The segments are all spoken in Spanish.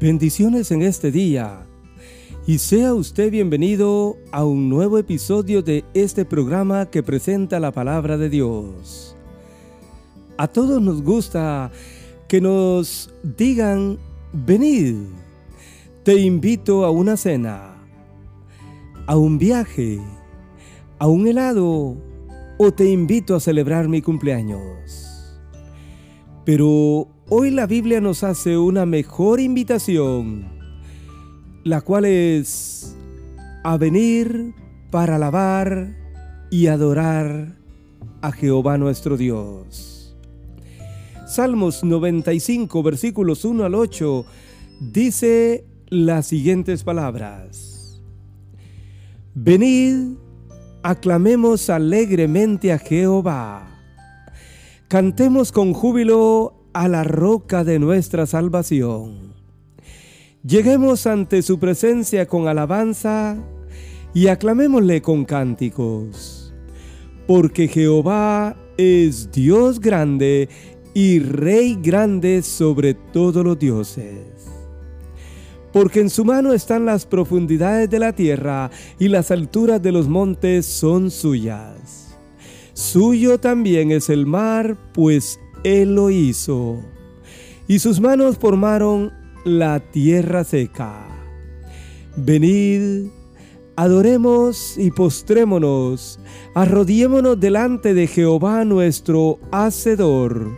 Bendiciones en este día y sea usted bienvenido a un nuevo episodio de este programa que presenta la palabra de Dios. A todos nos gusta que nos digan, venid, te invito a una cena, a un viaje, a un helado o te invito a celebrar mi cumpleaños. Pero Hoy la Biblia nos hace una mejor invitación, la cual es a venir para alabar y adorar a Jehová nuestro Dios. Salmos 95 versículos 1 al 8 dice las siguientes palabras. Venid, aclamemos alegremente a Jehová. Cantemos con júbilo a la roca de nuestra salvación. Lleguemos ante su presencia con alabanza y aclamémosle con cánticos, porque Jehová es Dios grande y Rey grande sobre todos los dioses. Porque en su mano están las profundidades de la tierra y las alturas de los montes son suyas. Suyo también es el mar, pues él lo hizo. Y sus manos formaron la tierra seca. Venid, adoremos y postrémonos, arrodillémonos delante de Jehová nuestro Hacedor,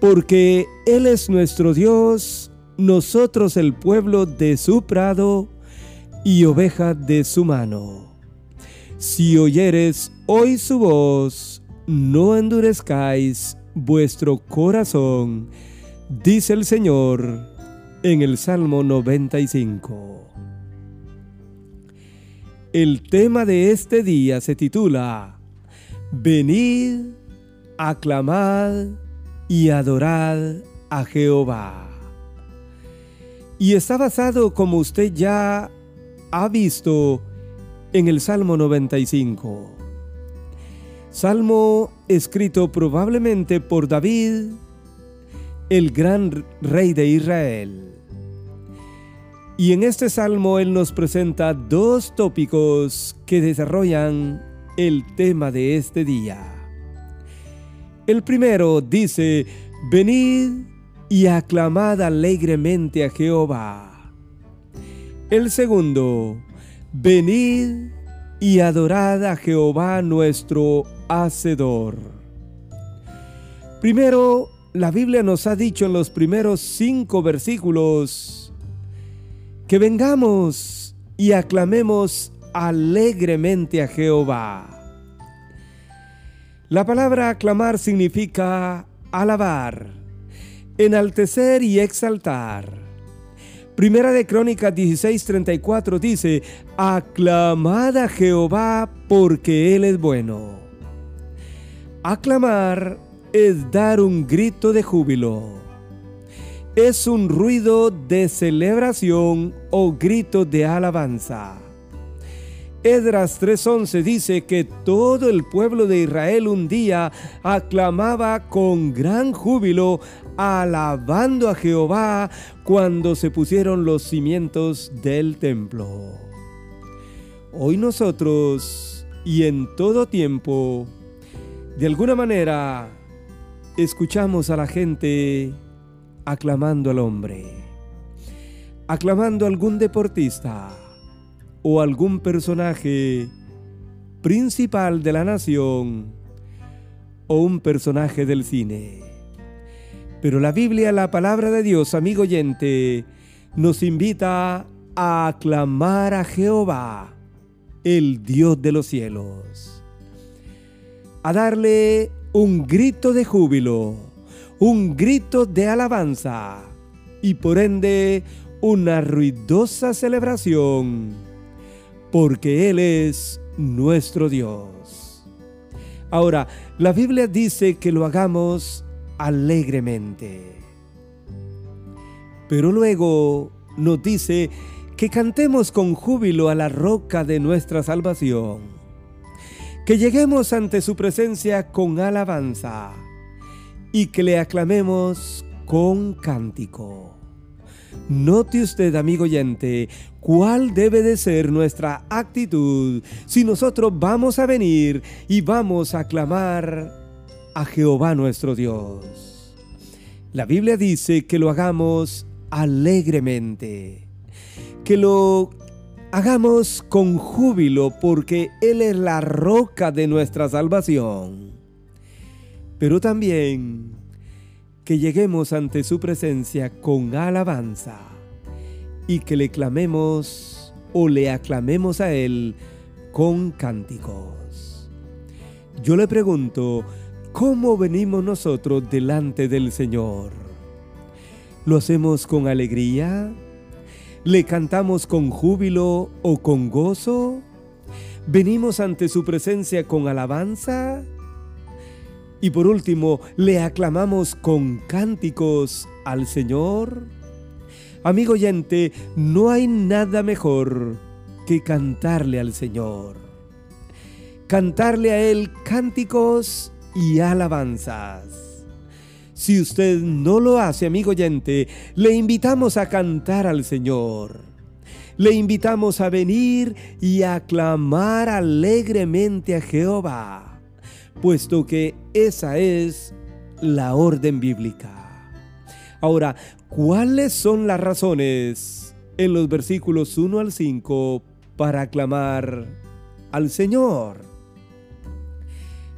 porque Él es nuestro Dios, nosotros el pueblo de su prado y oveja de su mano. Si oyeres hoy su voz, no endurezcáis vuestro corazón, dice el Señor en el Salmo 95. El tema de este día se titula Venid, aclamad y adorad a Jehová. Y está basado, como usted ya ha visto, en el Salmo 95. Salmo escrito probablemente por David, el gran rey de Israel. Y en este salmo él nos presenta dos tópicos que desarrollan el tema de este día. El primero dice, venid y aclamad alegremente a Jehová. El segundo, venid y adorad a Jehová nuestro Hacedor. Primero, la Biblia nos ha dicho en los primeros cinco versículos que vengamos y aclamemos alegremente a Jehová. La palabra aclamar significa alabar, enaltecer y exaltar. Primera de Crónicas 16:34 dice, aclamad a Jehová porque Él es bueno. Aclamar es dar un grito de júbilo. Es un ruido de celebración o grito de alabanza. Edras 3:11 dice que todo el pueblo de Israel un día aclamaba con gran júbilo alabando a Jehová cuando se pusieron los cimientos del templo. Hoy nosotros y en todo tiempo, de alguna manera, escuchamos a la gente aclamando al hombre, aclamando a algún deportista o algún personaje principal de la nación o un personaje del cine. Pero la Biblia, la palabra de Dios, amigo oyente, nos invita a aclamar a Jehová, el Dios de los cielos. A darle un grito de júbilo, un grito de alabanza y por ende una ruidosa celebración, porque Él es nuestro Dios. Ahora, la Biblia dice que lo hagamos alegremente. Pero luego nos dice que cantemos con júbilo a la roca de nuestra salvación, que lleguemos ante su presencia con alabanza y que le aclamemos con cántico. Note usted, amigo oyente, cuál debe de ser nuestra actitud si nosotros vamos a venir y vamos a clamar a Jehová nuestro Dios. La Biblia dice que lo hagamos alegremente, que lo hagamos con júbilo porque Él es la roca de nuestra salvación. Pero también que lleguemos ante su presencia con alabanza y que le clamemos o le aclamemos a Él con cánticos. Yo le pregunto, ¿cómo venimos nosotros delante del Señor? ¿Lo hacemos con alegría? ¿Le cantamos con júbilo o con gozo? ¿Venimos ante su presencia con alabanza? Y por último, ¿le aclamamos con cánticos al Señor? Amigo oyente, no hay nada mejor que cantarle al Señor. Cantarle a Él cánticos y alabanzas. Si usted no lo hace, amigo oyente, le invitamos a cantar al Señor. Le invitamos a venir y a clamar alegremente a Jehová puesto que esa es la orden bíblica. Ahora, ¿cuáles son las razones en los versículos 1 al 5 para clamar al Señor?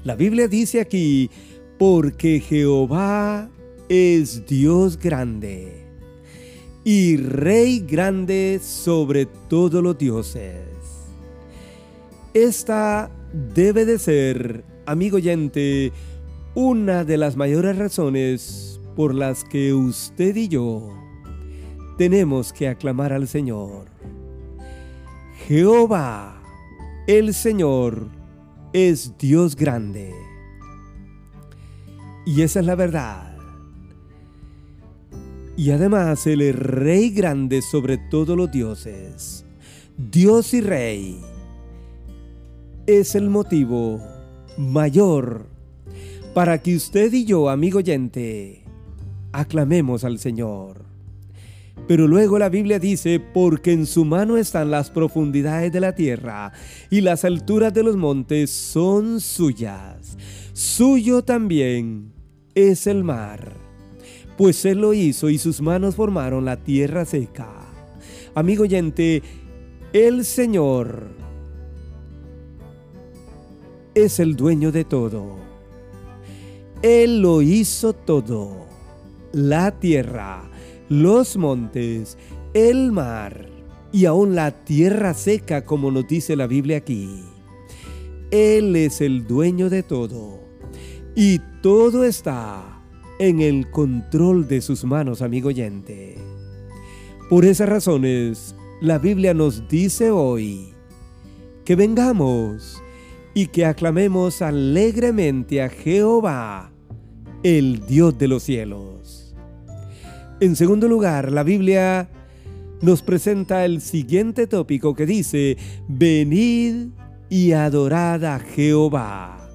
La Biblia dice aquí, porque Jehová es Dios grande y Rey grande sobre todos los dioses. Esta debe de ser amigo oyente, una de las mayores razones por las que usted y yo tenemos que aclamar al Señor. Jehová, el Señor, es Dios grande. Y esa es la verdad. Y además es Rey grande sobre todos los dioses. Dios y Rey es el motivo mayor para que usted y yo, amigo oyente, aclamemos al Señor. Pero luego la Biblia dice, porque en su mano están las profundidades de la tierra y las alturas de los montes son suyas. Suyo también es el mar, pues Él lo hizo y sus manos formaron la tierra seca. Amigo oyente, el Señor es el dueño de todo. Él lo hizo todo. La tierra, los montes, el mar y aún la tierra seca como nos dice la Biblia aquí. Él es el dueño de todo. Y todo está en el control de sus manos, amigo oyente. Por esas razones, la Biblia nos dice hoy que vengamos y que aclamemos alegremente a Jehová, el Dios de los cielos. En segundo lugar, la Biblia nos presenta el siguiente tópico que dice, venid y adorad a Jehová.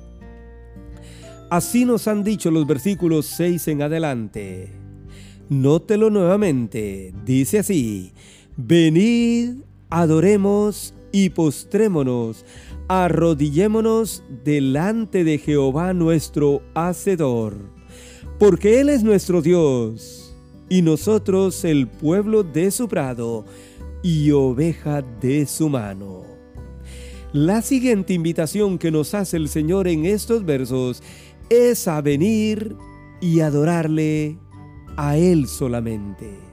Así nos han dicho los versículos 6 en adelante. Nótelo nuevamente, dice así, venid, adoremos y postrémonos arrodillémonos delante de Jehová nuestro Hacedor, porque Él es nuestro Dios, y nosotros el pueblo de su prado y oveja de su mano. La siguiente invitación que nos hace el Señor en estos versos es a venir y adorarle a Él solamente.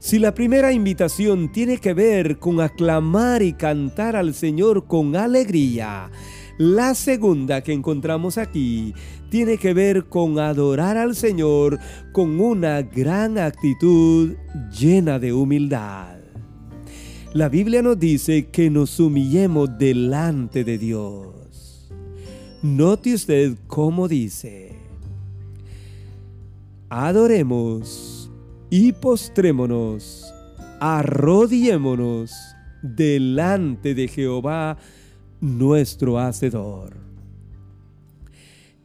Si la primera invitación tiene que ver con aclamar y cantar al Señor con alegría, la segunda que encontramos aquí tiene que ver con adorar al Señor con una gran actitud llena de humildad. La Biblia nos dice que nos humillemos delante de Dios. Note usted cómo dice. Adoremos y postrémonos, arrodillémonos delante de Jehová nuestro Hacedor.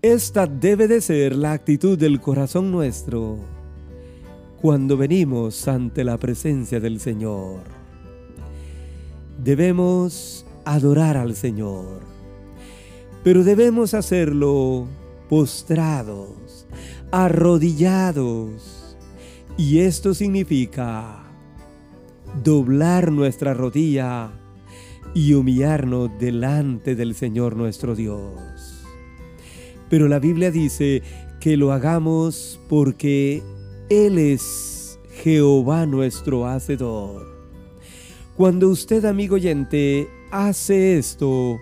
Esta debe de ser la actitud del corazón nuestro cuando venimos ante la presencia del Señor. Debemos adorar al Señor, pero debemos hacerlo postrados, arrodillados. Y esto significa doblar nuestra rodilla y humillarnos delante del Señor nuestro Dios. Pero la Biblia dice que lo hagamos porque Él es Jehová nuestro Hacedor. Cuando usted, amigo oyente, hace esto,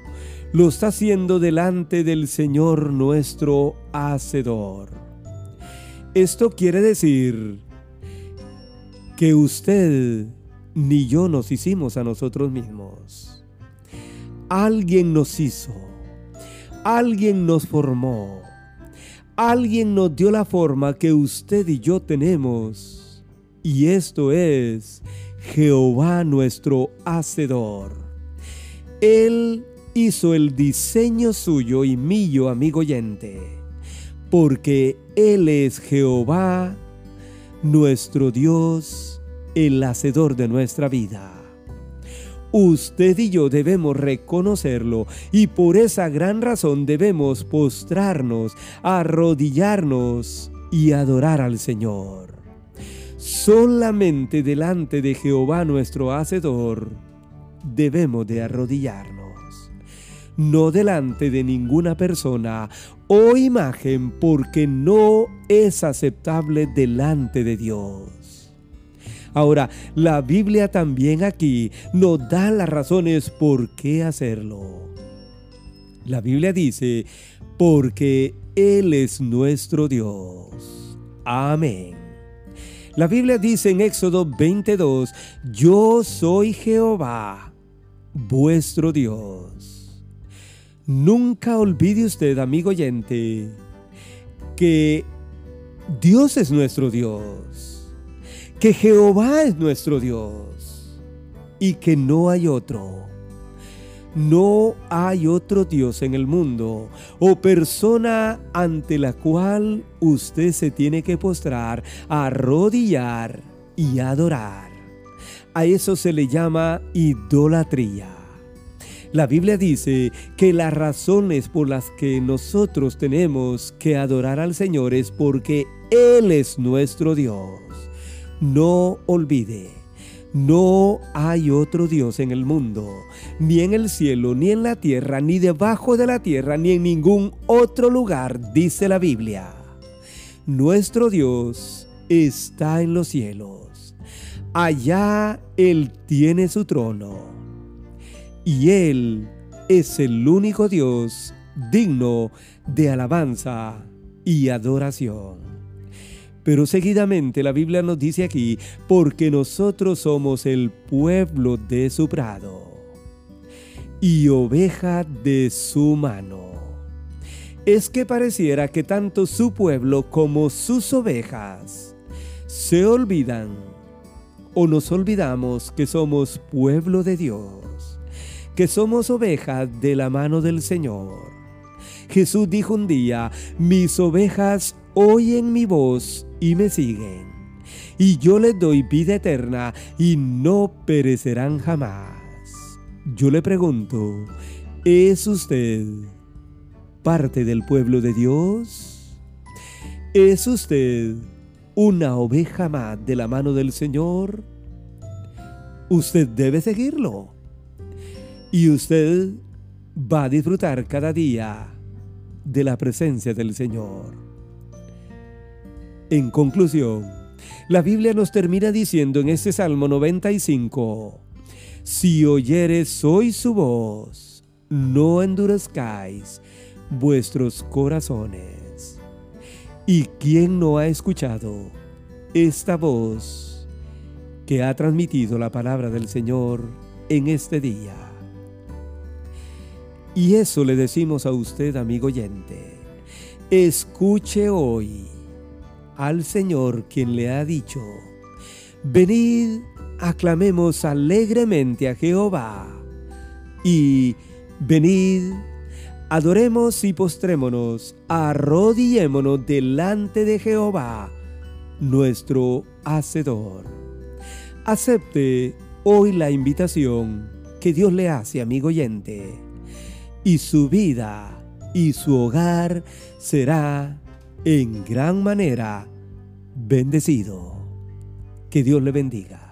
lo está haciendo delante del Señor nuestro Hacedor. Esto quiere decir que usted ni yo nos hicimos a nosotros mismos. Alguien nos hizo, alguien nos formó, alguien nos dio la forma que usted y yo tenemos. Y esto es Jehová nuestro Hacedor. Él hizo el diseño suyo y mío, amigo oyente, porque Él es Jehová nuestro Dios el hacedor de nuestra vida. Usted y yo debemos reconocerlo y por esa gran razón debemos postrarnos, arrodillarnos y adorar al Señor. Solamente delante de Jehová nuestro Hacedor debemos de arrodillarnos, no delante de ninguna persona o imagen porque no es aceptable delante de Dios. Ahora, la Biblia también aquí nos da las razones por qué hacerlo. La Biblia dice, porque Él es nuestro Dios. Amén. La Biblia dice en Éxodo 22, yo soy Jehová, vuestro Dios. Nunca olvide usted, amigo oyente, que Dios es nuestro Dios que Jehová es nuestro Dios y que no hay otro. No hay otro Dios en el mundo o persona ante la cual usted se tiene que postrar, arrodillar y adorar. A eso se le llama idolatría. La Biblia dice que las razones por las que nosotros tenemos que adorar al Señor es porque Él es nuestro Dios. No olvide, no hay otro Dios en el mundo, ni en el cielo, ni en la tierra, ni debajo de la tierra, ni en ningún otro lugar, dice la Biblia. Nuestro Dios está en los cielos. Allá Él tiene su trono. Y Él es el único Dios digno de alabanza y adoración. Pero seguidamente la Biblia nos dice aquí, porque nosotros somos el pueblo de su prado y oveja de su mano. Es que pareciera que tanto su pueblo como sus ovejas se olvidan o nos olvidamos que somos pueblo de Dios, que somos ovejas de la mano del Señor. Jesús dijo un día, mis ovejas oyen mi voz y me siguen. Y yo les doy vida eterna y no perecerán jamás. Yo le pregunto, ¿es usted parte del pueblo de Dios? ¿Es usted una oveja más de la mano del Señor? Usted debe seguirlo. Y usted va a disfrutar cada día de la presencia del Señor. En conclusión, la Biblia nos termina diciendo en este Salmo 95, Si oyeres hoy su voz, no endurezcáis vuestros corazones. ¿Y quién no ha escuchado esta voz que ha transmitido la palabra del Señor en este día? Y eso le decimos a usted, amigo oyente. Escuche hoy al Señor quien le ha dicho, venid, aclamemos alegremente a Jehová, y venid, adoremos y postrémonos, arrodillémonos delante de Jehová, nuestro Hacedor. Acepte hoy la invitación que Dios le hace, amigo oyente, y su vida y su hogar será en gran manera bendecido. Que Dios le bendiga.